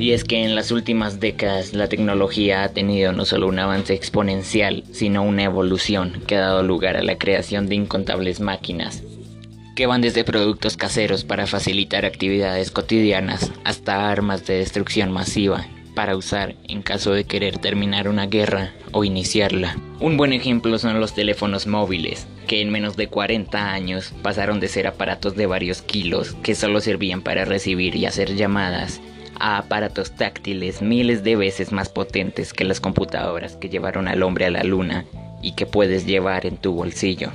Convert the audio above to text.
Y es que en las últimas décadas la tecnología ha tenido no solo un avance exponencial, sino una evolución que ha dado lugar a la creación de incontables máquinas, que van desde productos caseros para facilitar actividades cotidianas hasta armas de destrucción masiva para usar en caso de querer terminar una guerra o iniciarla. Un buen ejemplo son los teléfonos móviles, que en menos de 40 años pasaron de ser aparatos de varios kilos que solo servían para recibir y hacer llamadas a aparatos táctiles miles de veces más potentes que las computadoras que llevaron al hombre a la luna y que puedes llevar en tu bolsillo.